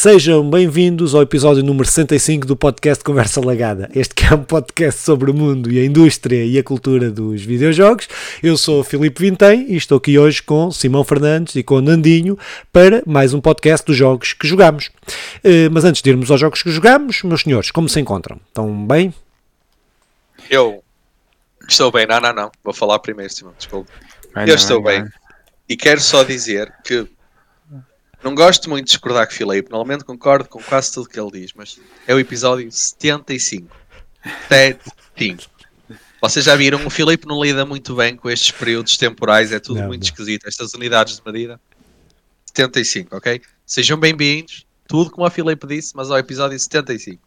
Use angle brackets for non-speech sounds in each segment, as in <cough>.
Sejam bem-vindos ao episódio número 65 do podcast Conversa Lagada. Este que é um podcast sobre o mundo e a indústria e a cultura dos videojogos. Eu sou Filipe Vintém e estou aqui hoje com Simão Fernandes e com Nandinho para mais um podcast dos jogos que jogamos. Eh, mas antes de irmos aos jogos que jogamos, meus senhores, como se encontram? Estão bem? Eu estou bem, não, não, não. Vou falar primeiro, Simão, desculpa. Vai Eu não, estou bem. não. E quero só dizer que não gosto muito de discordar com o Filipe. Normalmente concordo com quase tudo que ele diz, mas é o episódio 75. 75. Vocês já viram, o Filipe não lida muito bem com estes períodos temporais, é tudo Não, muito não. esquisito. Estas unidades de medida. 75, ok? Sejam bem-vindos, tudo como o Filipe disse, mas ao episódio 75.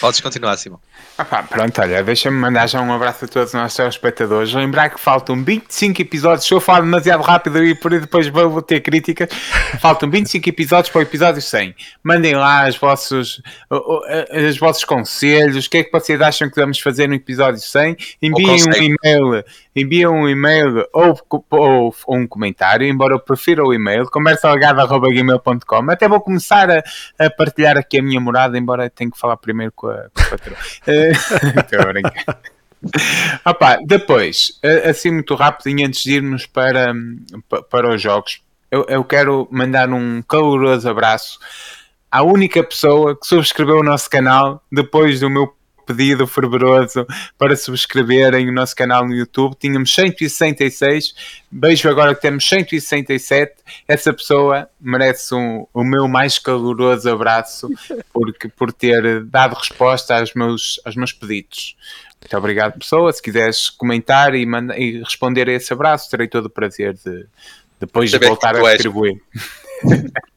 Podes continuar, Simão. Ah pronto, olha, deixa-me mandar já um abraço a todos os nossos telespectadores. Lembrar que faltam 25 episódios. Se eu falar demasiado rápido e por aí depois vou ter críticas, faltam 25 episódios para o episódio 100. Mandem lá os vossos, os vossos conselhos. O que é que vocês acham que vamos fazer no episódio 100? Enviem um e-mail, enviem um e-mail ou, ou um comentário, embora eu prefira o e-mail, conversalagada.gmail.com. Até vou começar a, a partilhar aqui a minha morada, embora eu tenha que falar primeiro com a, com a patroa. <laughs> Estou a brincar. Opa, depois, assim muito rapidinho, antes de irmos para, pa- para os jogos, eu, eu quero mandar um caloroso abraço à única pessoa que subscreveu o nosso canal depois do meu pedido fervoroso para subscreverem o nosso canal no YouTube. Tínhamos 166, vejo agora que temos 167. Essa pessoa merece um- o meu mais caloroso abraço <laughs> porque, por ter dado resposta aos meus, aos meus pedidos. Muito obrigado, pessoa. Se quiseres comentar e, manda- e responder a esse abraço, terei todo o prazer de depois de voltar a distribuir. <laughs>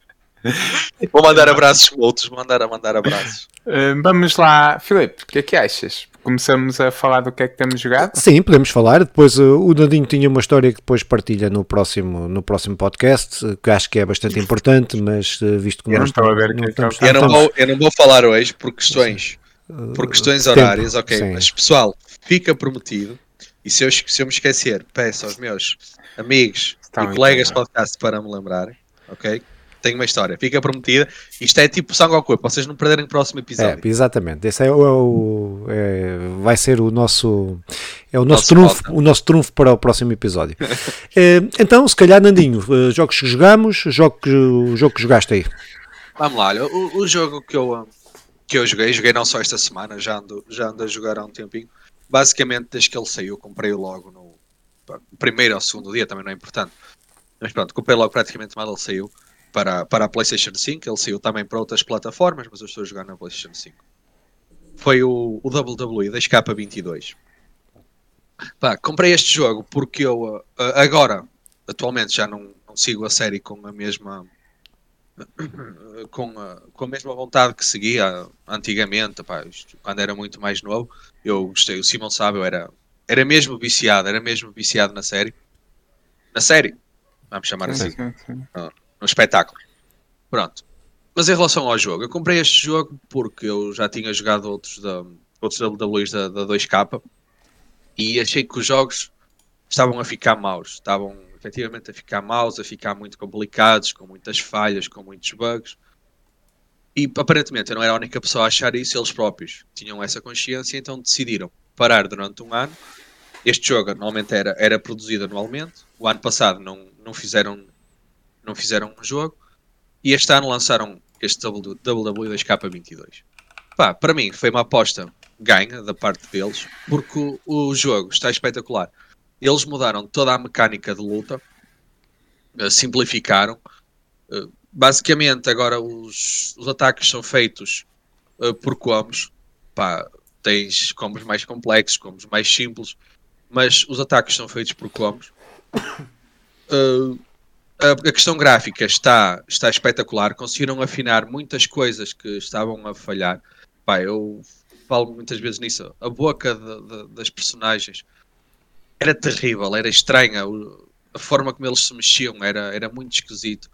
<laughs> Vou mandar abraços outros, vou mandar a mandar abraços. Uh, vamos lá, Filipe, o que é que achas? Começamos a falar do que é que temos jogado? Sim, podemos falar. Depois uh, o Nandinho tinha uma história que depois partilha no próximo, no próximo podcast, uh, que acho que é bastante importante, mas uh, visto que Eu não nós estou a ver o que é estamos- ele Eu não, estamos- vou, eu não vou falar hoje por questões, por questões tempo, horárias, ok. sim. Mas pessoal, fica prometido. E se eu, se eu me esquecer, peço aos meus amigos Está e colegas de podcast para me lembrarem, ok? Tenho uma história, fica prometida. Isto é tipo sangue ao corpo, para vocês não perderem o próximo É, episódio. exatamente. Esse é o, é é- vai ser o nosso é o nosso, Nosso trunfo, o nosso trunfo para o próximo episódio. <laughs> Eh, então, se calhar, Nandinho, eh, jogos que jogamos, jogo que, o jogo que jogaste aí. Vamos lá, olha, o, o jogo que eu, que eu joguei, joguei não só esta semana, já ando, já ando a jogar há um tempinho. Basicamente, desde que ele saiu, comprei-o logo no primeiro ou segundo dia, também não é importante. Mas pronto, comprei logo praticamente mal ele saiu para, para a PlayStation 5. Ele saiu também para outras plataformas, mas eu estou a jogar na PlayStation 5. Foi o, o WWE da Escapa 22. Pá, comprei este jogo porque eu ah, ah, agora, atualmente, já não, não sigo a série com a mesma <coughs> com a, com a mesma vontade que seguia antigamente, pá, isto, quando era muito mais novo, eu gostei, o Simão sabe, eu era, era mesmo viciado, era mesmo viciado na série. Na série, vamos chamar assim, Sim, sim. No espetáculo. Pronto. Mas em relação ao jogo, eu comprei este jogo porque eu já tinha jogado outros da outros WWEs da, da 2K e achei que os jogos estavam a ficar maus, estavam efetivamente a ficar maus, a ficar muito complicados, com muitas falhas, com muitos bugs. E aparentemente eu não era a única pessoa a achar isso, eles próprios tinham essa consciência, então decidiram parar durante um ano. Este jogo normalmente era, era produzido anualmente, o ano passado não, não, fizeram, não fizeram um jogo, e este ano lançaram este WWE 2K22. Pá, para mim foi uma aposta ganha da parte deles, porque o, o jogo está espetacular. Eles mudaram toda a mecânica de luta, eh, simplificaram. Eh, basicamente, agora os, os ataques são feitos eh, por combos. Pá, tens combos mais complexos, combos mais simples, mas os ataques são feitos por combos. <coughs> a, questão gráfica está, está espetacular. Conseguiram afinar muitas coisas que estavam a falhar. Pá, eu falo muitas vezes nisso. A boca de- de- das personagens era terrível, era estranha. a forma como eles se mexiam era, era muito esquisito.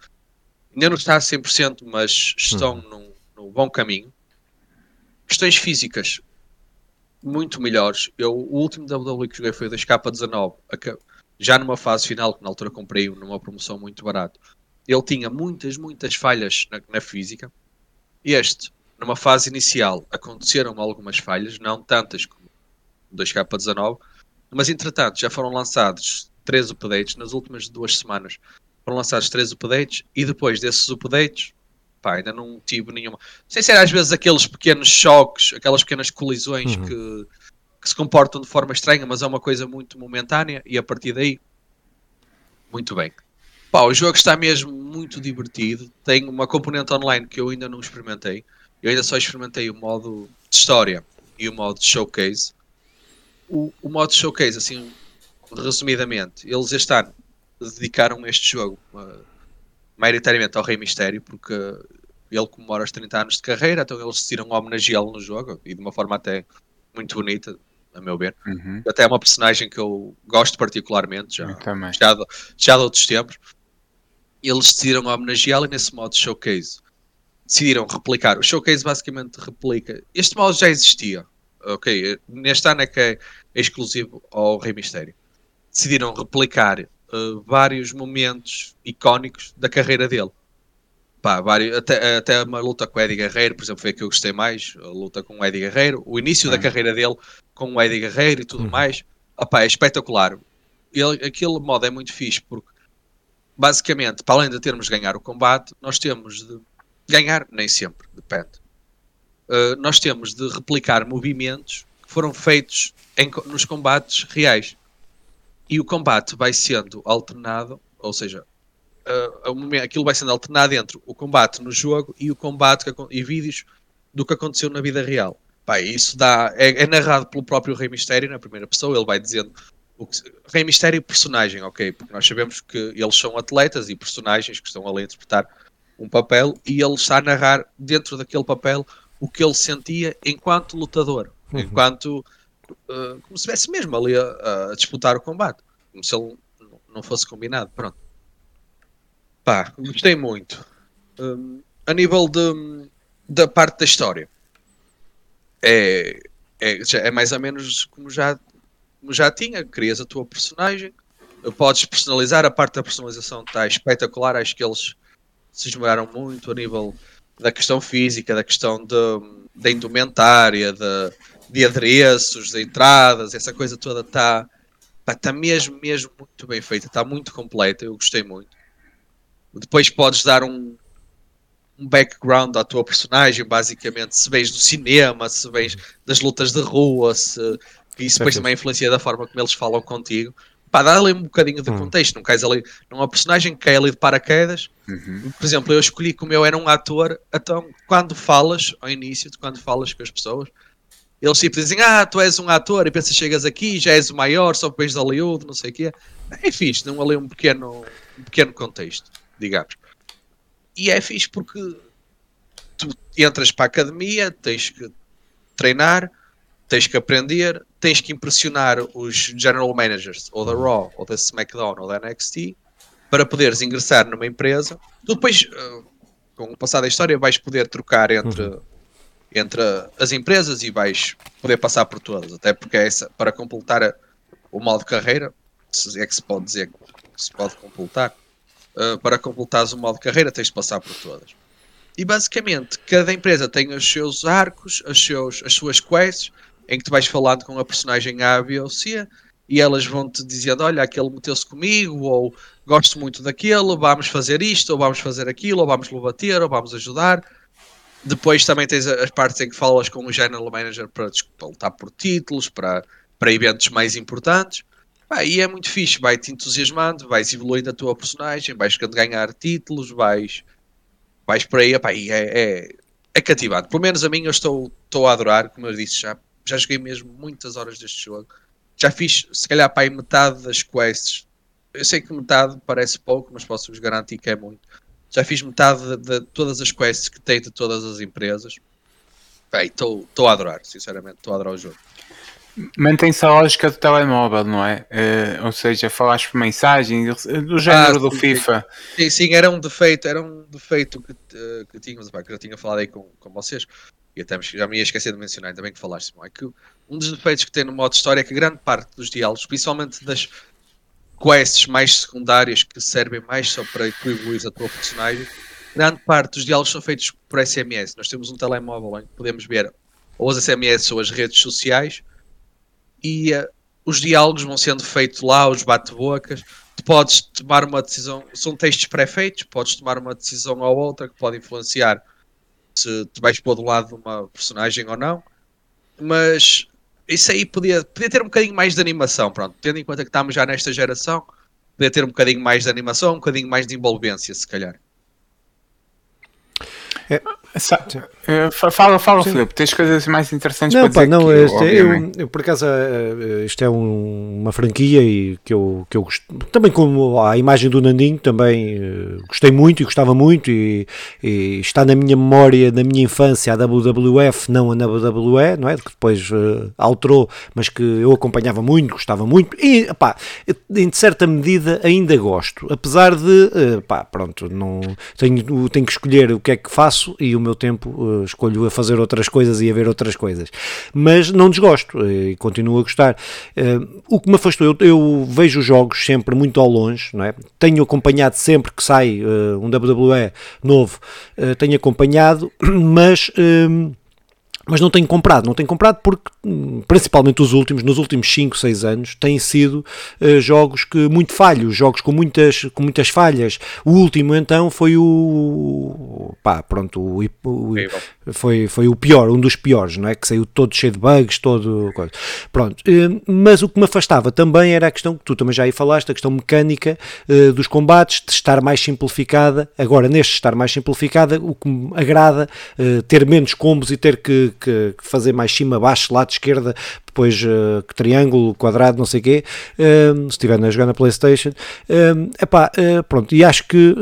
Ainda não está a 100%, mas estão num, num bom caminho. Questões físicas muito melhores. Eu, o último WWE que joguei foi o 2K19, aca- já numa fase final, que na altura comprei numa promoção muito barato. ele tinha muitas, muitas falhas na, na física. Este, numa fase inicial, aconteceram algumas falhas, não tantas como o 2K19, mas entretanto já foram lançados três updates nas últimas duas semanas. Foram lançados três updates e depois desses updates, pá, ainda não tive nenhuma. Sem ser às vezes aqueles pequenos choques, aquelas pequenas colisões Uhum. que, que se comportam de forma estranha, mas é uma coisa muito momentânea e a partir daí, muito bem. Pá, o jogo está mesmo muito divertido. Tem uma componente online que eu ainda não experimentei. Eu ainda só experimentei o modo de história e o modo de showcase. O, o modo de showcase, assim, resumidamente, eles este ano dedicaram este jogo uh, maioritariamente ao Rei Mistério, porque ele comemora os 30 anos de carreira, então eles decidiram homenageá-lo no jogo e de uma forma até muito bonita, a meu ver. Uhum. Até é uma personagem que eu gosto particularmente, já, já, de, já de outros tempos. Eles decidiram homenageá-lo nesse modo showcase. Decidiram replicar. O showcase basicamente replica. Este modo já existia. Ok, neste ano é que é exclusivo ao Rei Mistério. Decidiram replicar eh, vários momentos icónicos da carreira dele. Pá, vários, até, até uma luta com o Eddie Guerreiro, por exemplo, foi a que eu gostei mais. A luta com o Eddie Guerreiro. O início da Sim. carreira dele com o Eddie Guerreiro e tudo Uhum. mais. Opá, é espetacular. Ele, aquele modo é muito fixe porque basicamente, para além de termos de ganhar o combate, nós temos de ganhar, nem sempre, depende. Uh, nós temos de replicar movimentos que foram feitos em nos combates reais. E o combate vai sendo alternado, ou seja, uh, aquilo vai sendo alternado entre o combate no jogo e o combate e vídeos do que aconteceu na vida real. Pá, isso dá, é, é narrado pelo próprio Rei Mistério na primeira pessoa, ele vai dizendo o que, Rei Mistério e personagem, ok? Porque nós sabemos que eles são atletas e personagens que estão ali a interpretar um papel e ele está a narrar dentro daquele papel o que ele sentia enquanto lutador, Uhum. enquanto uh, como se estivesse mesmo ali a, a disputar o combate, como se ele não- não fosse combinado. Pronto, pá, gostei muito. Um, a nível de, da parte da história, é, é, é mais ou menos como já, como já tinha. Crias a tua personagem, podes personalizar. A parte da personalização está espetacular. Acho que eles se esmeraram muito a nível da questão física, da questão da indumentária, de, de adereços, de entradas, essa coisa toda está tá mesmo, mesmo muito bem feita, está muito completa, eu gostei muito. Depois podes dar um, um background à tua personagem, basicamente, se vens do cinema, se vens das lutas de rua, se isso depois também influencia da forma como eles falam contigo. Pá, dá ali um bocadinho de Hum. contexto, não cais ali, não é personagem que cai ali de paraquedas, Uhum. por exemplo, eu escolhi como eu era um ator, então quando falas, ao início, de quando falas com as pessoas, eles tipo dizem, ah, tu és um ator, e pensas chegas aqui, já és o maior, só depois de Hollywood, não sei o quê. É fixe, dão ali um pequeno, um pequeno contexto, digamos. E é fixe porque tu entras para a academia, tens que treinar, tens que aprender, tens que impressionar os general managers, ou da Raw, ou da SmackDown, ou da NXT, para poderes ingressar numa empresa. Tu depois, eh, com o passar da história, vais poder trocar entre, entre as empresas e vais poder passar por todas. Até porque é essa, para completar o modo de carreira, é que se pode dizer que se pode completar, eh, para completares de carreira tens de passar por todas. E basicamente, cada empresa tem os seus arcos, os seus, as suas quests, em que tu vais falando com a personagem A, B ou C, e elas vão-te dizendo, olha, aquele meteu-se comigo, ou gosto muito daquele, vamos fazer isto, ou vamos fazer aquilo, ou vamos lhe bater, ou vamos ajudar. Depois também tens as partes em que falas com o General Manager para, para lutar por títulos, para, para eventos mais importantes. Pá, e é muito fixe, vai-te entusiasmando, vais evoluindo a tua personagem, vais ganhar títulos, vais, vais por aí, epá, e é, é, é cativante. Pelo menos a mim eu estou, estou a adorar, como eu disse, já, já joguei mesmo muitas horas deste jogo. Já fiz, se calhar, aí metade das quests. Eu sei que metade parece pouco, mas posso-vos garantir que é muito. Já fiz metade de, de todas as quests que tem de todas as empresas. Estou a adorar, sinceramente, estou a adorar o jogo. Mantém-se a lógica do telemóvel, não é? Eh, ou seja, falaste por mensagem, do género Ah, do sim, FIFA. Sim, sim, era um defeito, era um defeito que, eh, que tínhamos, pá, que eu tinha falado aí com, com vocês, e até me- já me ia esquecer de mencionar, bem que falaste, Simão, é que um dos defeitos que tem no modo história é que grande parte dos diálogos, principalmente das quests mais secundárias que servem mais só para evoluir a tua personagem. Grande parte dos diálogos são feitos por SMS. Nós temos um telemóvel em que podemos ver ou as SMS ou as redes sociais e uh, os diálogos vão sendo feitos lá, os bate-bocas. Tu podes tomar uma decisão, são textos pré-feitos, podes tomar uma decisão ou outra que pode influenciar se tu vais pôr do lado de uma personagem ou não. Mas isso aí podia, podia ter um bocadinho mais de animação, pronto. Tendo em conta que estamos já nesta geração, podia ter um bocadinho mais de animação, um bocadinho mais de envolvência, se calhar. É, eh, fala, fala, Sim. Filipe, tens coisas mais interessantes não, para pá, não, este, é, eu, eu, por acaso, eh, isto é um, uma franquia e que eu, que eu gosto, também como a imagem do Nandinho, também uh, gostei muito e gostava muito e, e, está na minha memória, na minha infância, a WWF, não a WWE, não é? Que depois alterou, mas que eu acompanhava muito, gostava muito e, pá, em certa medida ainda gosto, apesar de, pá, pronto, não, tenho, tenho que escolher o que é que faço e o meu tempo escolho a fazer outras coisas e a ver outras coisas. Mas não desgosto uh, e continuo a gostar. Uh, o que me afastou, eu, eu, vejo os jogos sempre muito ao longe, não é? tenho acompanhado sempre que sai um WWE novo, tenho acompanhado, <clears throat> mas mas não tenho comprado, não tenho comprado porque, hum, principalmente os últimos, nos últimos 5, 6 anos, têm sido uh, jogos que muito falhos, jogos com muitas, com muitas falhas. O último, então, foi o. pá, pronto, o, o, foi, foi o pior, um dos piores, não é? Que saiu todo cheio de bugs, todo. Pronto, uh, mas o que me afastava também era a questão que tu também já aí falaste, a questão mecânica uh, dos combates, de estar mais simplificada. Agora, neste estar mais simplificada, o que me agrada, ter menos combos e ter que que, fazer mais cima, baixo, lado, esquerda, depois uh, triângulo, quadrado, não sei o quê, uh, se estiver a jogar na Playstation, uh, epá, uh, pronto, e acho que,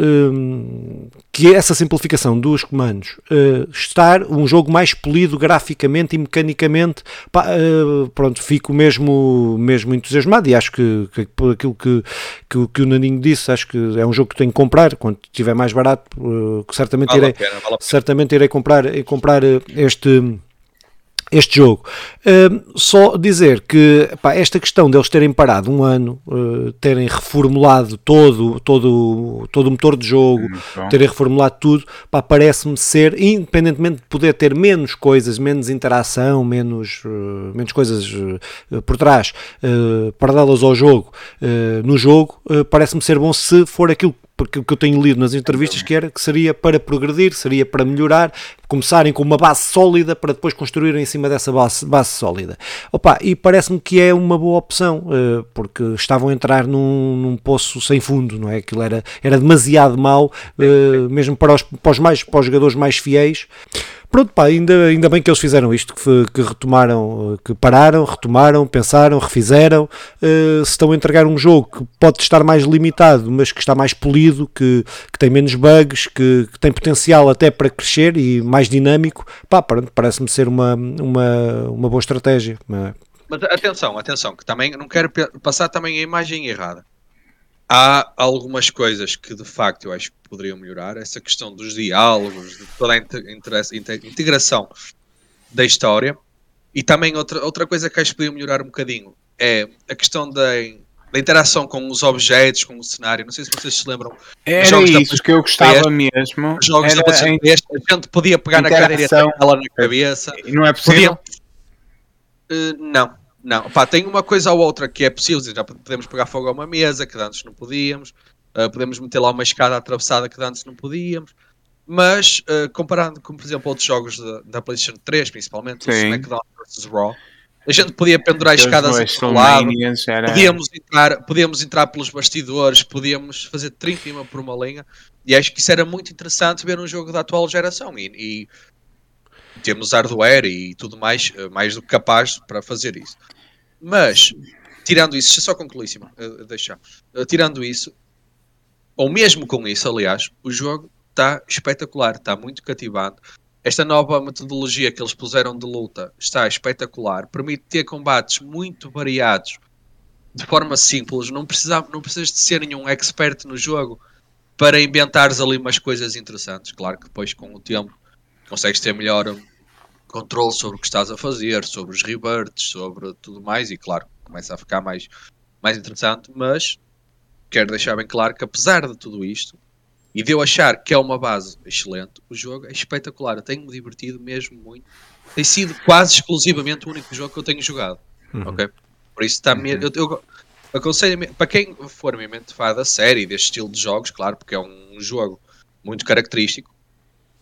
que essa simplificação dos comandos, estar um jogo mais polido graficamente e mecanicamente, pá, pronto, fico mesmo, mesmo entusiasmado e acho que, que por aquilo que, que, que, o Naninho disse, acho que é um jogo que tenho que comprar, quando estiver mais barato, certamente vale irei, pena, vale certamente irei comprar, comprar este este jogo. Uh, só dizer que pá, esta questão deles terem parado um ano, uh, terem reformulado todo, todo, todo o motor de jogo, então. terem reformulado tudo, parece-me ser, independentemente de poder ter menos coisas, menos interação, menos, uh, menos coisas por trás, paralelas ao jogo, no jogo, parece-me ser bom se for aquilo porque o que eu tenho lido nas entrevistas que era que seria para progredir, seria para melhorar, começarem com uma base sólida para depois construírem em cima dessa base, base sólida. Opa, e parece-me que é uma boa opção, uh, porque estavam a entrar num, num, poço sem fundo, não é? Aquilo era, era demasiado mau, uh, mesmo para os, para os, mais, para os jogadores mais fiéis. Pronto, pá, ainda, ainda bem que eles fizeram isto, que, que retomaram, que pararam, retomaram, pensaram, refizeram. Uh, se estão a entregar um jogo que pode estar mais limitado, mas que está mais polido, que, que tem menos bugs, que, que tem potencial até para crescer e mais dinâmico, pá, parece-me ser uma, uma, uma boa estratégia. Mas atenção, atenção, que também não quero passar também a imagem errada há algumas coisas que de facto eu acho que poderiam melhorar. Essa questão dos diálogos, de toda a integração da história. E também outra, outra coisa que acho que podia melhorar um bocadinho é a questão da, da interação com os objetos, com o cenário. Não sei se vocês se lembram. Era jogos isso da, que eu gostava mesmo. Jogos era da a, a gente podia pegar na cadeira e ela na cabeça. E não é possível? Podia, uh, não, não, pá, tem uma coisa ou outra que é possível, já podemos pegar fogo a uma mesa, que antes não podíamos, uh, podemos meter lá uma escada atravessada que antes não podíamos, mas uh, comparando com, por exemplo, outros jogos da, da PlayStation 3, principalmente, Sim. o SmackDown vs. Raw, a gente podia pendurar escadas ao lado, era... podíamos, entrar, podíamos entrar pelos bastidores, podíamos fazer 30 por uma linha, e acho que isso era muito interessante ver um jogo da atual geração, e, e temos hardware e tudo mais, eh, mais do que capaz para fazer isso. Mas, tirando isso, deixa só concluir, Simão, uh, deixa. Uh, tirando isso, ou mesmo com isso, aliás, o jogo está espetacular, está muito cativante. Esta nova metodologia que eles puseram de luta está espetacular, permite ter combates muito variados de forma simples. Não, precisa, não precisas de ser nenhum expert no jogo para inventares ali umas coisas interessantes. Claro que depois, com o tempo, consegues ter melhor controle sobre o que estás a fazer, sobre os reverts, sobre tudo mais, e claro, começa a ficar mais, mais interessante, mas quero deixar bem claro que apesar de tudo isto, e de eu achar que é uma base excelente, o jogo é espetacular. Eu tenho-me divertido mesmo muito. Tem sido quase exclusivamente o único jogo que eu tenho jogado. Ok? Por isso está mesmo. Eu, eu aconselho para quem for mesmo fã da série, deste estilo de jogos, claro, porque é um jogo muito característico.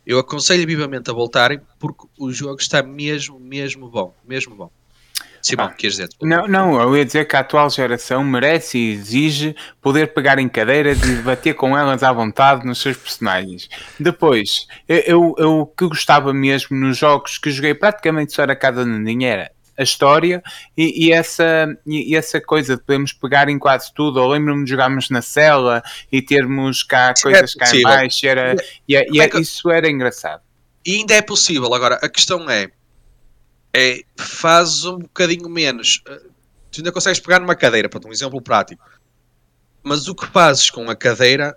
Eu aconselho vivamente a voltarem porque o jogo está mesmo, mesmo bom. Mesmo bom. Simão, Ah. queres dizer? Não, não, eu ia dizer que a atual geração merece e exige poder pegar em cadeiras e debater com elas à vontade nos seus personagens. Depois, eu, eu, eu que gostava mesmo nos jogos que joguei praticamente só era cada Nandinha era a história e, e essa, e, e essa coisa de podermos pegar em quase tudo. Eu lembro-me de jogarmos na cela e termos cá é coisas cá em baixo. Era, e, e Como é que- isso era engraçado. E ainda é possível. Agora, a questão é, é faz um bocadinho menos. Eh, Tu ainda consegues pegar numa cadeira, para um exemplo prático. Mas o que fazes com a cadeira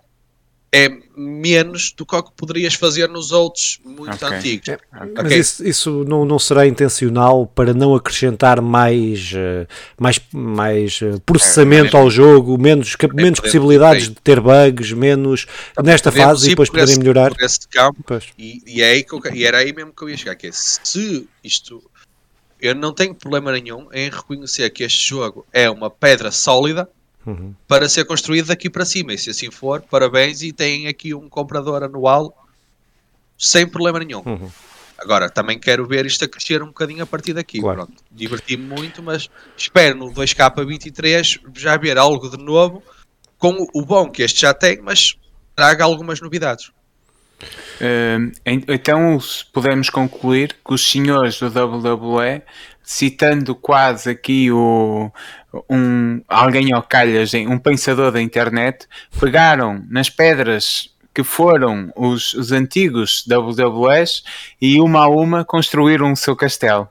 é menos do que o que poderias fazer nos outros muito Ok. antigos. É, Ok. Mas isso, isso não, não será intencional para não acrescentar mais, eh, mais, mais eh, processamento É, ao jogo, menos, cap- menos podemos- possibilidades de ter bugs, menos nesta Podemos fase e depois poderem esse- melhorar. campo Pois. E, e é aí que eu, e era aí mesmo que eu ia chegar, que é se isto eu não tenho problema nenhum em reconhecer que este jogo é uma pedra sólida Uhum. para ser construído daqui para cima, e se assim for, parabéns e tem aqui um comprador anual sem problema nenhum. Uhum. Agora, também quero ver isto a crescer um bocadinho a partir daqui. Claro. Diverti-me muito, mas espero no 2K23 já ver algo de novo com o bom que este já tem, mas traga algumas novidades. En- então podemos concluir que os senhores do WWE, citando quase aqui o, um, alguém ao calhas, um pensador da internet, pegaram nas pedras que foram os, os antigos WWEs e uma a uma construíram o seu castelo.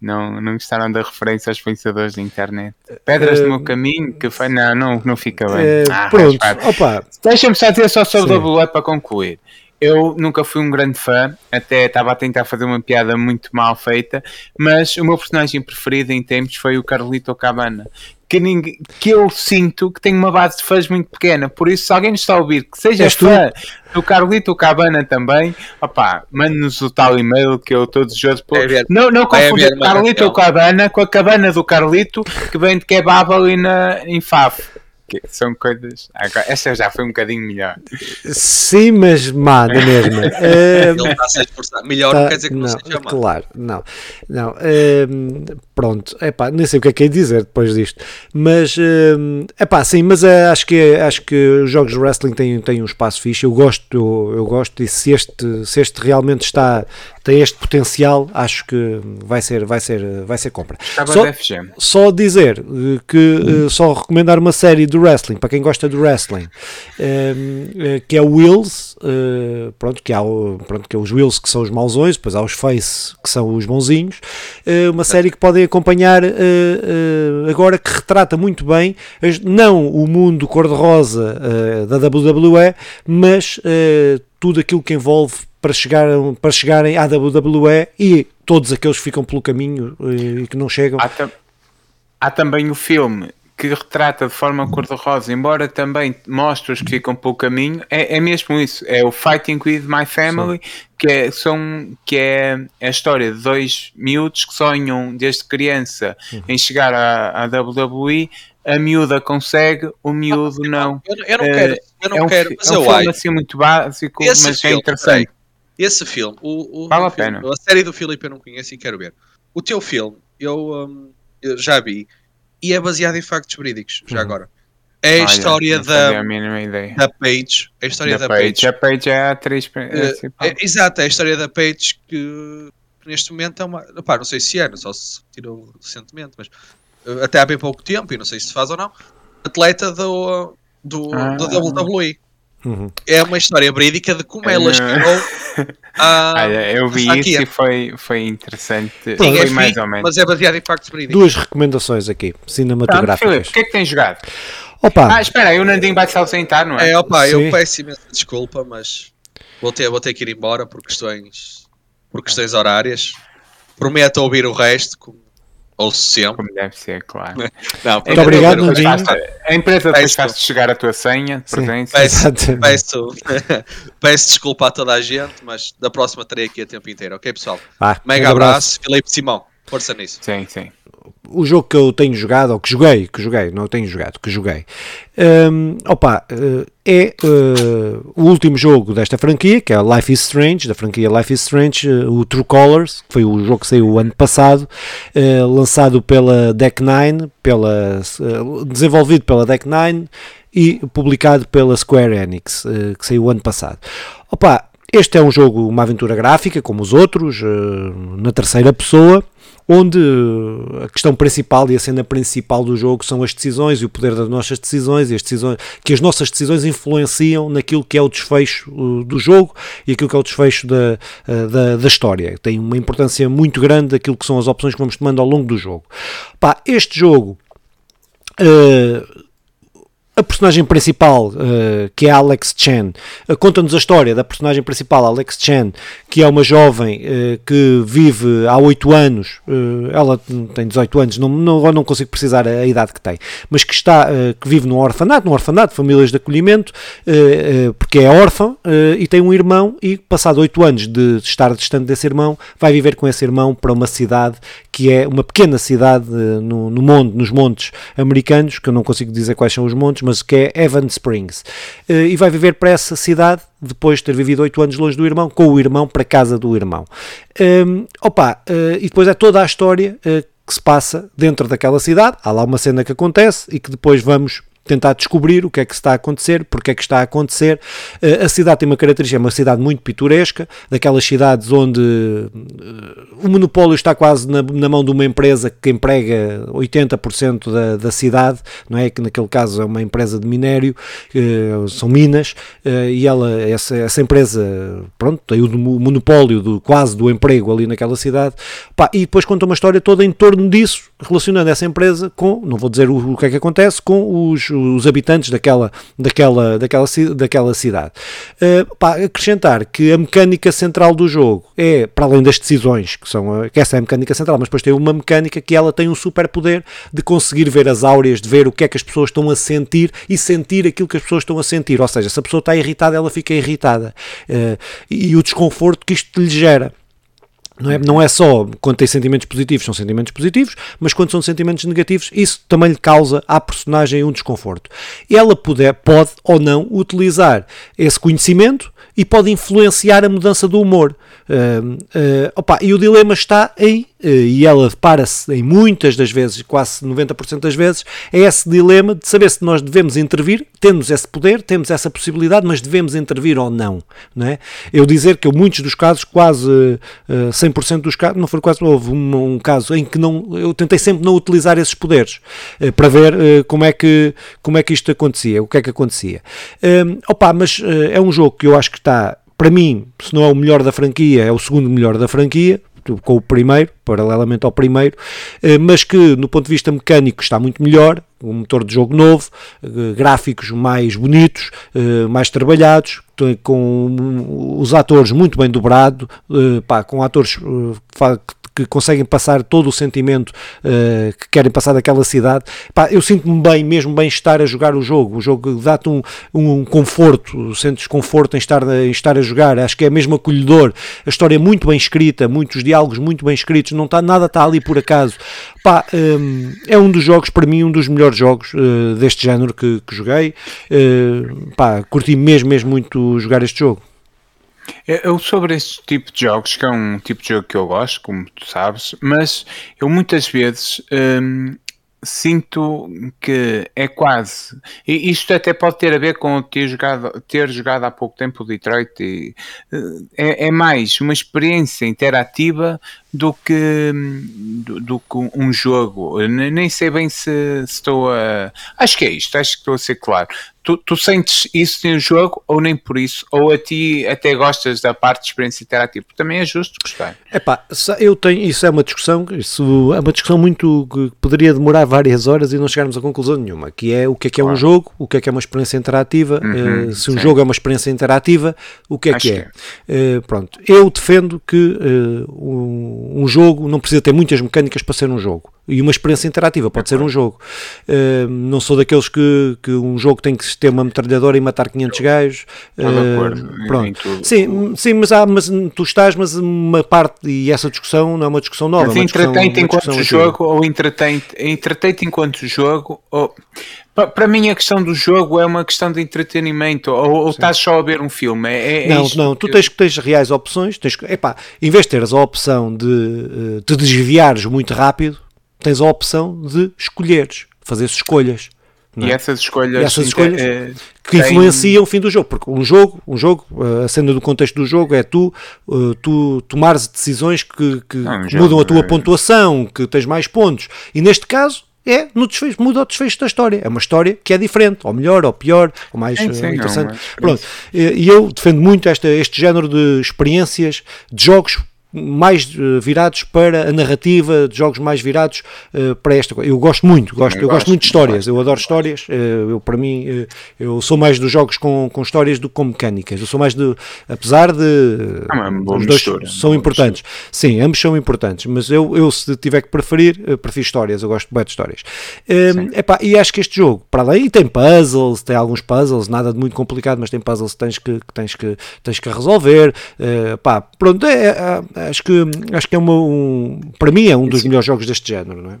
Não, não gostaram da referência aos pensadores da internet. Pedras do Eh, meu caminho, que foi. Não, não, não fica bem. Eh, Ah, pronto, Deixa-me só dizer só sobre o WWE para concluir. Eu nunca fui um grande fã, até estava a tentar fazer uma piada muito mal feita, mas o meu personagem preferido em tempos foi o Carlito Cabana. Que, ninguém, que eu sinto que tem uma base de fãs muito pequena, por isso, se alguém nos está a ouvir que seja És tu? fã do Carlito Cabana também, opá, mande-nos o tal e-mail que eu estou desejoso por. Vai haver- Não, não vai confundir Carlito. Cabana com a cabana do Carlito que vem de kebab ali na, em Faf. Que são coisas. Agora, essa já foi um bocadinho melhor. sim, mas má, na mesma. <laughs> Eh, Ele está a se esforçar. Melhor Tá, não quer dizer que não, seja mau. Claro, não. não hum, pronto, epá, nem sei o que é que é dizer depois disto. Mas, hum, epá, sim, mas eh, acho, que, acho que os jogos de wrestling têm, têm um espaço fixe. Eu gosto, eu, eu gosto e se este, se este realmente está, tem este potencial, acho que vai ser, vai ser, vai ser compra. Estava Só- FGM. só dizer eh, que eh, só recomendar uma série do wrestling para quem gosta do wrestling eh, que é o Wills pronto, que há pronto, que é os Wills que são os mauzões, depois há os Face que são os bonzinhos uma série que podem acompanhar agora que retrata muito bem não o mundo cor-de-rosa da WWE mas tudo aquilo que envolve para, chegar, para chegarem à WWE e todos aqueles que ficam pelo caminho eh, e que não chegam Há, tam- há também o filme que retrata de forma cor-de-rosa, embora também mostre os que ficam pelo caminho, é, é mesmo isso. É o Fighting with My Family, que é, são, que é a história de dois miúdos que sonham desde criança Uhum. em chegar à, à WWE. A miúda consegue, o miúdo não. Eu, eu não Eh, quero, eu não é um, quero, mas é um eu filme acho. assim muito básico, Esse mas é filme, interessante. Esse filme, o, o, Vale a filme, pena. a série do Filipe eu não conheço e quero ver. O teu filme, eu, hum, eu já vi, e é baseado em factos verídicos, já Uhum. agora. É a Olha, história não fazia da, a mínima ideia. da Paige. É a história Da da, Paige. Paige. A Paige é a atriz principal. é- exato, é a história da Paige que, que neste momento é uma. Pá, não sei se é, só se tirou recentemente, mas eh, até há bem pouco tempo, e não sei se faz ou não, atleta do, do, Ah. do WWE. Uhum. É uma história verídica de como ela Ah. chegou <laughs> a. Olha, eu vi isso franquia. e foi, foi interessante. Sim, é foi mais fixe, ou menos. Mas é baseado em factos verídicos. Duas recomendações aqui, cinematográficas. O que é que tens jogado? Opa, Ah, espera aí, o Nandinho vai se ausentar, não é? É, opa, Sim. eu peço imensa desculpa, mas vou ter, vou ter que ir embora por questões, por questões horárias. Prometo ouvir o resto, como Ou sempre. Como deve ser, claro. Não, Muito obrigado, Nandinho. A empresa Peço- faz chegar a tua senha de presença. Peço, peço, <laughs> peço desculpa a toda a gente, mas da próxima terei aqui a tempo inteiro, ok pessoal? Mega grande abraço, Filipe Simão, força nisso. Sim, sim. o jogo que eu tenho jogado, ou que joguei, que joguei, não tenho jogado, que joguei, hum, opa, eh, é eh, o último jogo desta franquia, que é Life is Strange, da franquia Life is Strange, eh, o True Colors, que foi o jogo que saiu o ano passado, eh, lançado pela Deck Nine, pela, desenvolvido pela Deck Nine e publicado pela Square Enix, que saiu o ano passado. Opa, este é um jogo, uma aventura gráfica, como os outros, na terceira pessoa, onde eh, a questão principal e a cena principal do jogo são as decisões e o poder das nossas decisões e as decisões que as nossas decisões influenciam naquilo que é o desfecho uh, do jogo e aquilo que é o desfecho da, uh, da, da história. Tem uma importância muito grande daquilo que são as opções que vamos tomando ao longo do jogo. Pá, este jogo. uh, a personagem principal, uh, que é Alex Chen, uh, conta-nos a história da personagem principal, Alex Chen, que é uma jovem uh, que vive há 8 anos, ela tem 18 anos, não, não, não consigo precisar a, a idade que tem, mas que está, que vive num orfanato, num orfanato, famílias de acolhimento, porque é órfã e tem um irmão e passado 8 anos de estar distante desse irmão, vai viver com esse irmão para uma cidade que é uma pequena cidade no, no monte, nos montes americanos, que eu não consigo dizer quais são os montes, mas que é Evan Springs. Uh, e vai viver para essa cidade, depois de ter vivido 8 anos longe do irmão, com o irmão para casa do irmão. Um, opa, uh, e depois é toda a história uh, que se passa dentro daquela cidade. Há lá uma cena que acontece e que depois vamos tentar descobrir o que é que está a acontecer, porque é que está a acontecer. Uh, a cidade tem uma característica, é uma cidade muito pitoresca, daquelas cidades onde uh, o monopólio está quase na, na, mão de uma empresa que emprega 80% da, da cidade, não é? Que naquele caso é uma empresa de minério, uh, são minas, e ela, essa, essa empresa, pronto, tem o monopólio do, quase do emprego ali naquela cidade, Pá, e depois conta uma história toda em torno disso, relacionando essa empresa com, não vou dizer o, o que é que acontece, com os os habitantes daquela, daquela, daquela, daquela cidade. Uh, pá, acrescentar que a mecânica central do jogo é, para além das decisões, que, são, que essa é a mecânica central, mas depois tem uma mecânica que ela tem um superpoder de conseguir ver as áureas, de ver o que é que as pessoas estão a sentir e sentir aquilo que as pessoas estão a sentir. Ou seja, se a pessoa está irritada, ela fica irritada. Uh, e o desconforto que isto lhe gera. Não é, não é só quando tem sentimentos positivos, são sentimentos positivos, mas quando são sentimentos negativos, isso também lhe causa à personagem um desconforto. Ela puder, pode ou não utilizar esse conhecimento e pode influenciar a mudança do humor. Uh, uh, opa, e o dilema está uh, e ela depara-se em muitas das vezes, quase 90% das vezes, é esse dilema de saber se nós devemos intervir, temos esse poder, temos essa possibilidade, mas devemos intervir ou não. não é? Eu dizer que eu, muitos dos casos, quase uh, 100% dos casos, não foi quase, houve um, um, caso em que não, eu tentei sempre não utilizar esses poderes uh, para ver como, é que, como é que isto acontecia, o que é que acontecia. opa, mas é um jogo que eu acho que está, para mim, se não é o melhor da franquia, é o segundo melhor da franquia, com o primeiro, paralelamente ao primeiro, mas que no ponto de vista mecânico está muito melhor, um motor de jogo novo, gráficos mais bonitos, mais trabalhados, com os atores muito bem dobrados, com atores que conseguem passar todo o sentimento uh, que querem passar daquela cidade. Pá, eu sinto-me bem, mesmo bem estar a jogar o jogo. O jogo dá-te um, um conforto, sentes conforto em estar, em estar a jogar. Acho que é mesmo acolhedor. A história é muito bem escrita, muitos diálogos muito bem escritos, não está nada está ali por acaso. Pá, um, é um dos jogos, para mim, um dos melhores jogos uh, deste género que, que joguei. Uh, pá, curti mesmo, mesmo muito jogar este jogo. Eu sobre este tipo de jogos, que é um tipo de jogo que eu gosto, como tu sabes, mas eu muitas vezes hum, sinto que é quase. E isto até pode ter a ver com ter jogado, ter jogado há pouco tempo o Detroit. E, é, é mais uma experiência interativa do que, do, do, que um jogo. Nem sei bem se, se estou a. Acho que é isto, acho que estou a ser claro. Tu, tu, sentes isso no jogo ou nem por isso? Ou a ti até gostas da parte de experiência interativa? Também é justo gostar. Epá, eu tenho, isso é uma discussão, isso é uma discussão muito que poderia demorar várias horas e não chegarmos a conclusão nenhuma, que é o que é que é claro. um jogo, o que é que é uma experiência interativa, Uhum, uh, se um sim. jogo é uma experiência interativa, o que é Acho que é? Uh, pronto, eu defendo que uh, um jogo não precisa ter muitas mecânicas para ser um jogo. E uma experiência interativa pode ser um jogo. Uh, não sou daqueles que, que um jogo tem que ter uma metralhadora e matar 500 gajos. Uh, pronto. Sim, sim mas, há, mas tu estás, mas uma parte, e essa discussão não é uma discussão nova. Mas é entretém-te enquanto jogo ou entretém-te entretém enquanto jogo ou para mim, a questão do jogo é uma questão de entretenimento. Ou, ou estás só a ver um filme? É, é não, não. Tu tens, tens reais opções. Tens, epá, em vez de teres a opção de uh, te desviares muito rápido, tens a opção de escolheres, fazer escolhas. É? E essas escolhas, e essas escolhas é, que tem... influenciam o fim do jogo, porque um jogo, um jogo, eh, a cena do contexto do jogo é tu, tu tomares decisões que, que, não, que mudam a tua é... pontuação, que tens mais pontos. E neste caso, é no desfecho, muda o desfecho da história. É uma história que é diferente, ou melhor, ou pior, ou mais sim, sim, interessante. Não, mas... Pronto. E eu defendo muito esta, este género de experiências, de jogos mais uh, virados para a narrativa, de jogos mais virados uh, para esta coisa. Eu gosto muito, gosto, eu, eu gosto, muito de histórias, eu adoro histórias. Uh, eu, para mim, eu sou mais dos jogos com, com histórias do que com mecânicas. Eu sou mais de, apesar de. Ah, os dois mistura, são importantes. Mistura. Sim, ambos são importantes, mas eu, eu se tiver que preferir, prefiro histórias. Eu gosto bem de histórias. epá, e acho que este jogo, para além, tem puzzles, tem alguns puzzles, nada de muito complicado, mas tem puzzles que tens que, que tens que, tens que resolver. pá, pronto, é, é acho que, acho que é uma, um, para mim é um dos melhores jogos deste género, não é?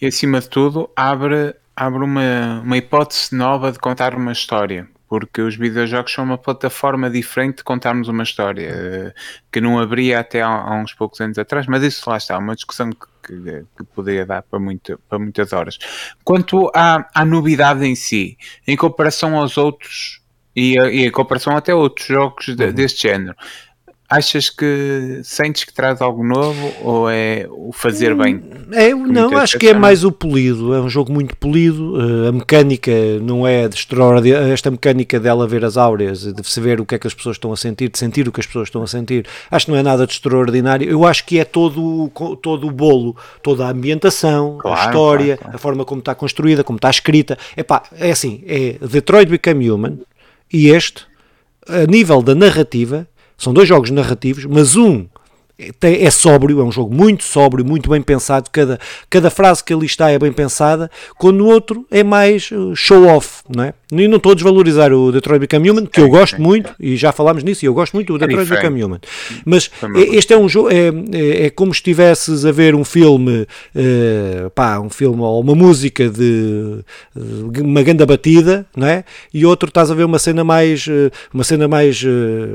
E acima de tudo, abre, abre uma, uma hipótese nova de contar uma história porque os videojogos são uma plataforma diferente de contarmos uma história eh, que não abria até há, há, uns poucos anos atrás, mas isso lá está, uma discussão que, que, que poderia dar para, muito, para muitas horas. Quanto à, à novidade em si, em comparação aos outros e, e em comparação até a outros jogos de, uhum. deste género, Achas que sentes que traz algo novo ou é o fazer bem? É, não, acho que é mais o polido. É um jogo muito polido. Uh, a mecânica não é de extraordinária. Esta mecânica dela ver as áureas, de se ver o que é que as pessoas estão a sentir, de sentir o que as pessoas estão a sentir, acho que não é nada de extraordinário. Eu acho que é todo, todo o bolo, toda a ambientação, claro, a história, claro, claro. a forma como está construída, como está escrita. Epá, é assim: é Detroit Become Human e este, a nível da narrativa são dois jogos narrativos, mas um é sóbrio, é um jogo muito sóbrio, muito bem pensado. Cada, cada frase que ali está é bem pensada, quando o outro é mais uh, show-off, não é? E não estou a desvalorizar o Detroit Become Human, que eu gosto muito, e já falámos nisso, e eu gosto muito do Detroit Become Human. Mas este é um jogo, é, é, é, como se estivesses a ver um filme, uh, pá, um filme ou uma música de uh, uma grande batida, não é? E outro estás a ver uma cena mais, uh, uma cena mais,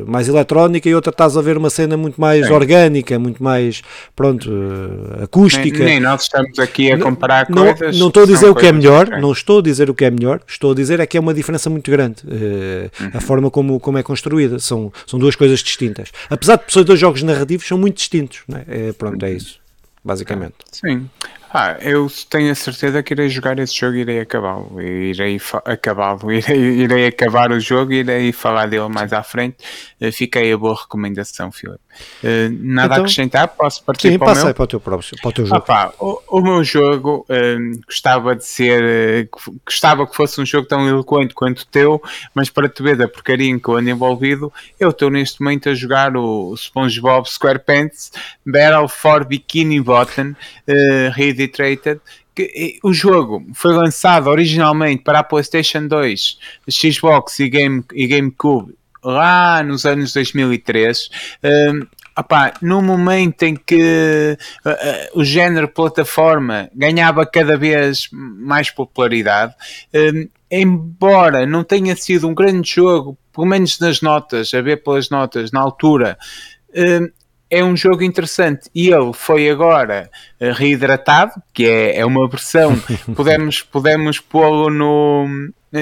mais eletrónica, e outra estás a ver uma cena muito mais orgânica mecânica, muito mais, pronto, uh, acústica. Nem, nem, nós estamos aqui a comparar não, coisas. Não estou a dizer o que é melhor, diferentes. não estou a dizer o que é melhor, estou a dizer é que é uma diferença muito grande. Uh, uhum. A forma como, como é construída, são, são duas coisas distintas. Apesar de ser dois jogos narrativos, são muito distintos. É? É, pronto, é isso, basicamente. Sim. Ah, eu tenho a certeza que irei jogar esse jogo e irei acabá-lo. Irei acabá-lo, <laughs> irei, irei acabar o jogo e irei falar dele mais à frente. Uh, fiquei a boa recomendação, Filipe. Uh, nada então, a acrescentar? Posso partir sim, para o meu? para o teu, para o teu jogo. Opa, o, o, meu jogo uh, gostava de ser, gostava que fosse um jogo tão eloquente quanto o teu, mas para te ver da porcaria que eu ando envolvido, eu estou neste momento a jogar o SpongeBob SquarePants Battle for Bikini Bottom uh, Reiterated que o jogo foi lançado originalmente para a PlayStation 2, Xbox e, Game, e GameCube lá nos anos 2003. Um, opá, no momento em que uh, uh, o género plataforma ganhava cada vez mais popularidade, um, embora não tenha sido um grande jogo, pelo menos nas notas, a ver pelas notas na altura, um, é um jogo interessante. E ele foi agora uh, reidratado, que é, é uma versão, <laughs> podemos, podemos pô-lo no,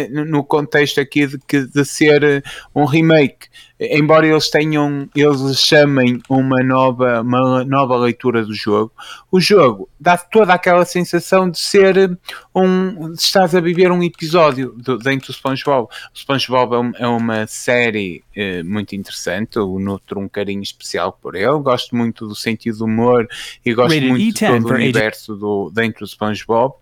no contexto aqui de, de ser um remake embora eles tenham, eles chamem uma nova, uma nova leitura do jogo, o jogo dá toda aquela sensação de ser um, de estás a viver um episódio do, dentro do SpongeBob. O SpongeBob é, um, é uma série eh, muito interessante, eu nutro um carinho especial por ele, gosto muito do sentido do humor e gosto Rated muito de todo o universo do, dentro do SpongeBob.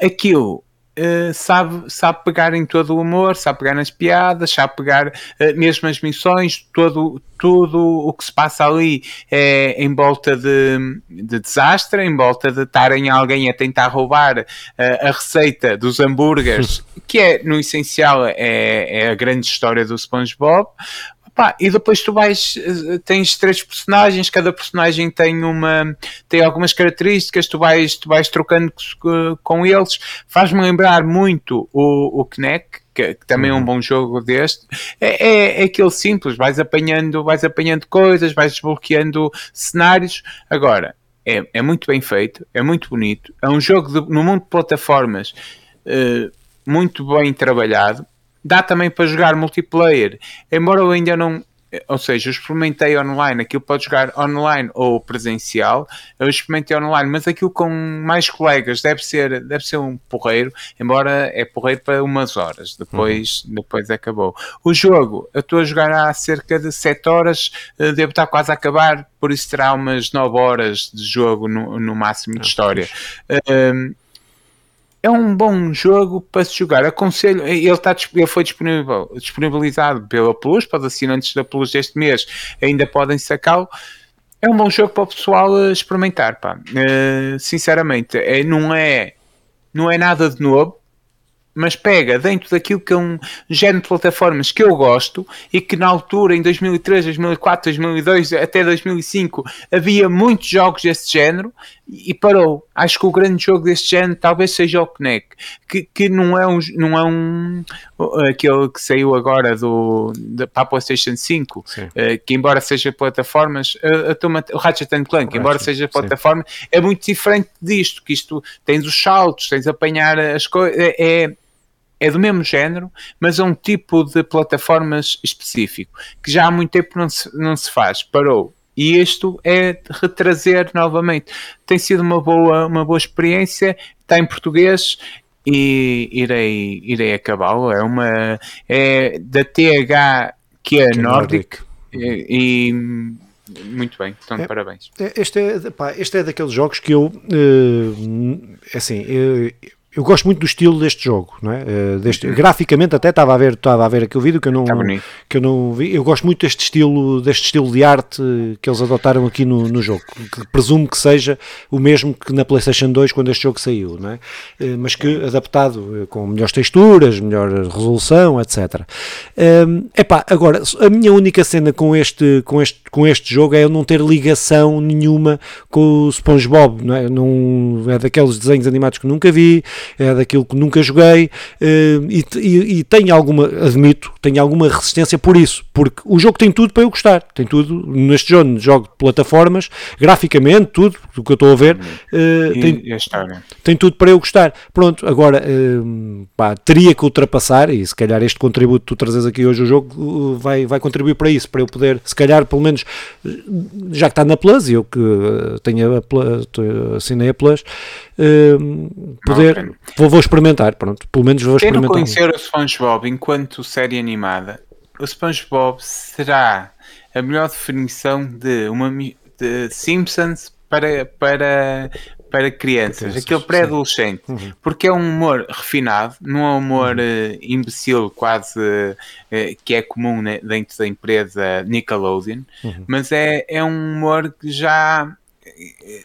Aquilo Uh, sabe, sabe pegar em todo o humor, sabe pegar nas piadas, sabe pegar uh, mesmo as missões, todo, tudo o que se passa ali é em volta de, de desastre, em volta de estarem alguém a tentar roubar uh, a receita dos hambúrgueres, <laughs> que é, no essencial, é, é a grande história do SpongeBob. Pá, e depois tu vais, eh, tens três personagens, cada personagem tem uma, tem algumas características, tu vais, tu vais trocando com eles, faz-me lembrar muito o, o Kinect, que, que, também uhum. é um uhum. bom jogo deste, é, é, é, aquele simples, vais apanhando, vais apanhando coisas, vais desbloqueando cenários. Agora, é, é muito bem feito, é muito bonito, é um jogo de, no mundo de plataformas uh, muito bem trabalhado, dá também para jogar multiplayer, embora eu ainda não. Ou seja, eu experimentei online, aquilo pode jogar online ou presencial. Eu experimentei online, mas aquilo com mais colegas deve ser, deve ser um porreiro, embora é porreiro para umas horas, depois, uhum. depois acabou. O jogo, eu estou a jogar há cerca de 7 horas, eh, devo estar quase a acabar, por isso terá umas 9 horas de jogo no, no máximo de ah, história é um bom jogo para se jogar. Aconselho, ele, está, ele foi disponibilizado pela Plus, para os assinantes da Plus deste mês ainda podem sacá-lo. É um bom jogo para o pessoal experimentar, pá. Uh, sinceramente, é, não, é, não é nada de novo, mas pega dentro daquilo que é um género de plataformas que eu gosto e que na altura, em 2003, 2004, 2002, até 2005, havia muitos jogos desse género e parou. Acho que o grande jogo desse género talvez seja o Kinect, que, que não é um, não é um aquele que saiu agora do, da, para a PlayStation 5, uh, que embora seja plataformas, uh, o Ratchet Clank, embora seja plataforma, sim. é muito diferente disto, que isto tens os saltos, tens apanhar as coisas, é, é é do mesmo género, mas é um tipo de plataformas específico, que já há muito tempo não se, não se faz, parou. E isto é retrazer novamente. Tem sido uma boa, uma boa experiência, está em português e irei, irei acabá-lo. É uma é da TH que é, Nordic, e, e muito bem, então é, parabéns. É, este é, pá, este é daqueles jogos que eu, uh, assim, eu, eu gosto muito do estilo deste jogo, não é? Uh, deste, uhum. Graficamente até estava a ver, estava a ver aquele vídeo que eu não tá que eu não vi. Eu gosto muito deste estilo, deste estilo de arte que eles adotaram aqui no, no jogo, que presumo que seja o mesmo que na PlayStation 2 quando este jogo saiu, não é? Uh, mas que adaptado uh, com melhores texturas, melhor resolução, etc. Um, epá, agora a minha única cena com este com este com este jogo é eu não ter ligação nenhuma com o SpongeBob, não é? Não é daqueles desenhos animados que nunca vi é daquilo que nunca joguei eh, e, e, e tenho alguma, admito, tenho alguma resistência por isso, porque o jogo tem tudo para eu gostar, tem tudo neste jogo, jogo de plataformas, graficamente, tudo, do que eu estou a ver, eh, tem, tem tudo para eu gostar. Pronto, agora eh, pá, teria que ultrapassar, e se calhar este contributo que tu trazes aqui hoje o jogo vai, vai contribuir para isso, para eu poder, se calhar, pelo menos, já que está na Plus, e eu que tenho a Plus, assinei a Plus, poder, Vou, vou experimentar, pronto. Pelo menos vou experimentar. Quem não conhecer o SpongeBob enquanto série animada, o SpongeBob será a melhor definição de uma de Simpsons para, para, para crianças, aquele pré-adolescente, uhum. porque é um humor refinado, não é um humor uhum. uh, imbecil quase uh, que é comum né, dentro da empresa Nickelodeon, uhum. mas é, é um humor que já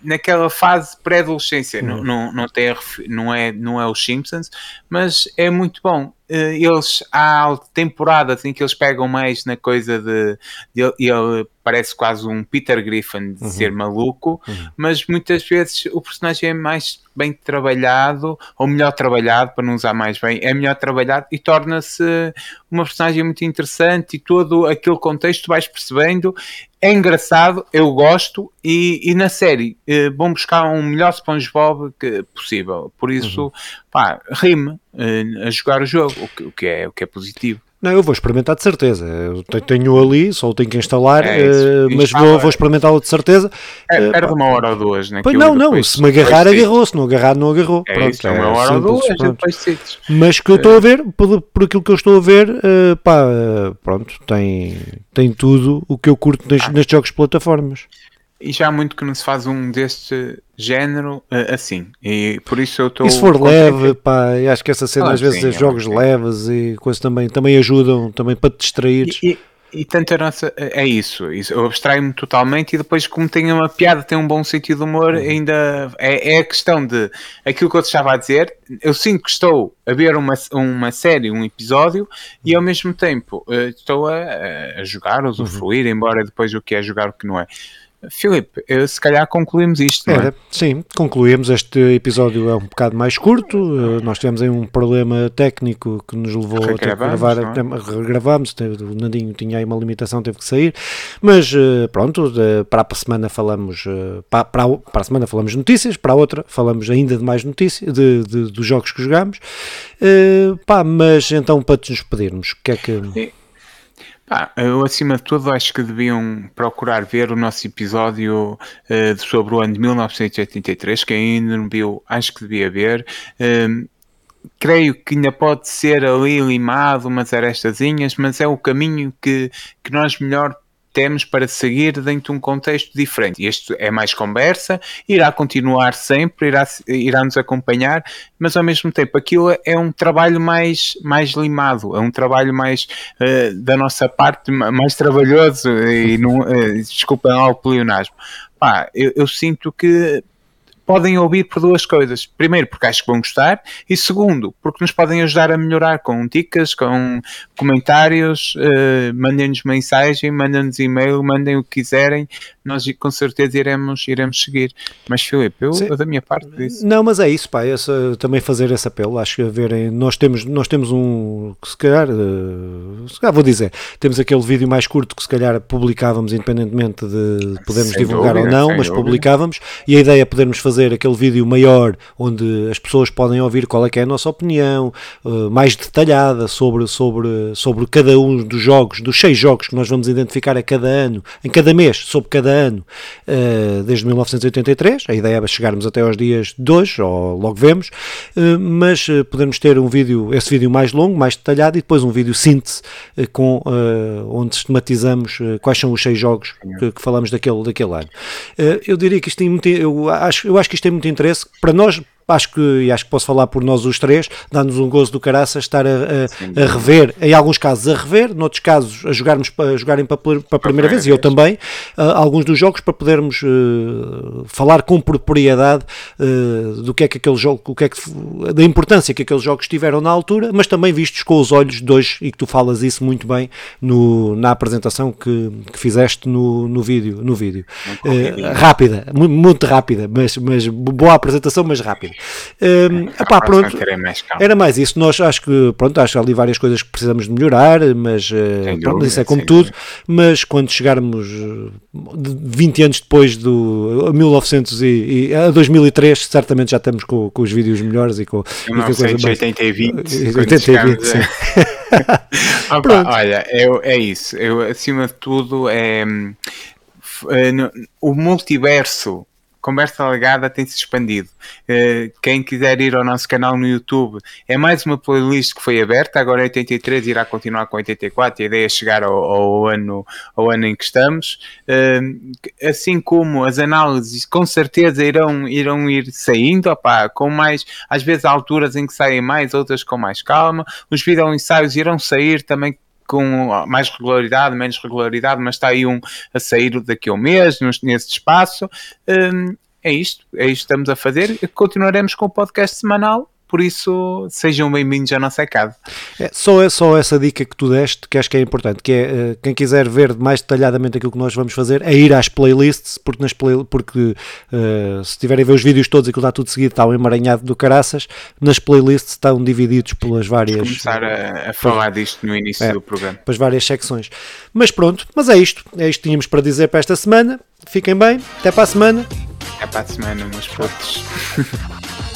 naquela fase pré-adolescência, não, não, não, tem, não, é, não é os Simpsons, mas é muito bom. Eh, eles há temporadas em que eles pegam mais na coisa de, de ele parece quase um Peter Griffin de uhum. ser maluco, uhum. mas muitas vezes o personagem é mais bem trabalhado, ou melhor trabalhado, para não usar mais bem, é melhor trabalhado e torna-se uma personagem muito interessante e todo aquele contexto vais percebendo. É engraçado, eu gosto, e, e na série eh, vão buscar um melhor SpongeBob que possível. Por isso, uhum. pá, rime eh, a jogar o jogo, o que, o que, é, o que é positivo. Não, eu vou experimentar de certeza. Eu tenho ali, só o tenho que instalar, é uh, mas vou, vou experimentá-lo de certeza. É, perde uma hora ou duas, né? Pois não, não, se me agarrar, agarrou, se não agarrar, não agarrou. É pronto, isso, é uma hora ou duas, Mas que eu estou a ver, por, por aquilo que eu estou a ver, uh, pá, pronto, tem, tem tudo o que eu curto nestes, ah. nestes jogos de plataformas. E já há muito que não se faz um deste género uh, assim. E por isso eu estou. E se for leve, pá, acho que essa cena ah, às vezes sim, é jogos sim. leves e coisas também, também ajudam também para te distrair. E, e, e tanto a nossa. É isso, isso eu abstraio-me totalmente e depois, como tem uma piada, tem um bom sentido de humor, uhum. ainda é, é a questão de aquilo que eu te estava a dizer. Eu sinto que estou a ver uma, uma série, um episódio, e ao mesmo tempo uh, estou a, a jogar, a usufruir, uhum. embora depois o que é jogar o que não é. Filipe, se calhar concluímos isto, Era, é? Sim, concluímos. Este episódio é um bocado mais curto. Uh, nós tivemos aí um problema técnico que nos levou a ter que gravar. É? Regravámos, o Nandinho tinha aí uma limitação, teve que sair. Mas uh, pronto, para a semana falamos uh, para, para, para, a semana falamos notícias, para a outra falamos ainda de mais notícias, de, de dos jogos que jogamos. pá, mas então para te despedirmos, o que é que. Eu, acima de tudo, acho que deviam procurar ver o nosso episódio uh, sobre o ano de 1983. Quem ainda não viu, acho que devia ver. Uh, creio que ainda pode ser ali limado umas arestazinhas, mas é o caminho que, que nós melhor temos para seguir dentro de um contexto diferente. Este é mais conversa, irá continuar sempre, irá, irá nos acompanhar, mas ao mesmo tempo aquilo é um trabalho mais, mais limado, é um trabalho mais uh, da nossa parte, mais trabalhoso e não, uh, desculpa lá o pleonasmo. Pá, eu, eu sinto que podem ouvir por duas coisas. Primeiro, porque acho que vão gostar, e segundo, porque nos podem ajudar a melhorar com dicas, com comentários, uh, mandem-nos mensagem, mandem-nos e-mail, mandem o que quiserem, nós com certeza iremos, iremos seguir. Mas Filipe, eu, eu da minha parte disse. Não, mas é isso, pá, essa, também fazer esse apelo, acho que verem, nós temos, nós temos um, se calhar, uh, se calhar vou dizer, temos aquele vídeo mais curto que se calhar publicávamos independentemente de podermos sem divulgar dúvida, ou não, mas dúvida. publicávamos, e a ideia é podermos fazer fazer aquele vídeo maior onde as pessoas podem ouvir qual é que é a nossa opinião, uh, mais detalhada sobre, sobre, sobre cada um dos jogos, dos seis jogos que nós vamos identificar a cada ano, em cada mês, sobre cada ano, uh, desde 1983. A ideia é chegarmos até aos dias de hoje, ou logo vemos, uh, mas podemos ter um vídeo, esse vídeo mais longo, mais detalhado, e depois um vídeo síntese com, onde sistematizamos quais são os seis jogos que, que falamos daquele, daquele ano. eu diria que isto tem muito, eu acho, eu acho que isto tem muito interesse para nós, acho que, e acho que posso falar por nós os três, dá-nos um gozo do caraças estar a, a, a, rever, em alguns casos a rever, noutros casos a, jogarmos, a jogarem para, para a primeira vez, e eu também, uh, alguns dos jogos para podermos uh, falar com propriedade uh, do que é que aquele jogo, o que é que, da importância que aqueles jogos tiveram na altura, mas também vistos com os olhos de hoje, e que tu falas isso muito bem no, na apresentação que, que fizeste no, no vídeo. No vídeo. rápida, muito rápida, mas, mas boa apresentação, mas rápida. Um, epá, pronto, era mais isso. Nós acho que pronto, acho que há ali várias coisas que precisamos de melhorar, mas uh, pronto, isso é como tudo. Dúvida. Mas quando chegarmos 20 anos depois do 1900 e, e a 2003, certamente já estamos com, com os vídeos melhores e com 1980 e 20. 80 e 20, sim. <laughs> <laughs> Opa, olha, eu, é isso. Eu, acima de tudo, é, é o multiverso Conversa Legada tem se expandido. Uh, quem quiser ir ao nosso canal no YouTube, é mais uma playlist que foi aberta. Agora 83 irá continuar com 84. A ideia é chegar ao, ao ano, ao ano em que estamos. Uh, assim como as análises, com certeza irão, irão ir saindo, com mais, às vezes alturas em que saem mais, outras com mais calma. Os vídeo ensaios irão sair também com mais regularidade, menos regularidade, mas está aí um a sair daqui a um mês, nesse espaço. Um, é isto, é isto que estamos a fazer. Continuaremos com o podcast semanal por isso sejam bem-vindos à nossa casa. É, só, é, só essa dica que tu deste que acho que é importante, que é uh, quem quiser ver mais detalhadamente aquilo que nós vamos fazer, é ir às playlists, porque, nas play, porque uh, se tiverem a ver os vídeos todos e que está tudo seguido, está um emaranhado do caraças, nas playlists estão divididos pelas várias... Vamos começar a, a falar disto no início é, do programa. Pelas várias secções. Mas pronto, mas é isto, é isto que tínhamos para dizer para esta semana. Fiquem bem, até para a semana. Até para a semana, meus putos. <laughs>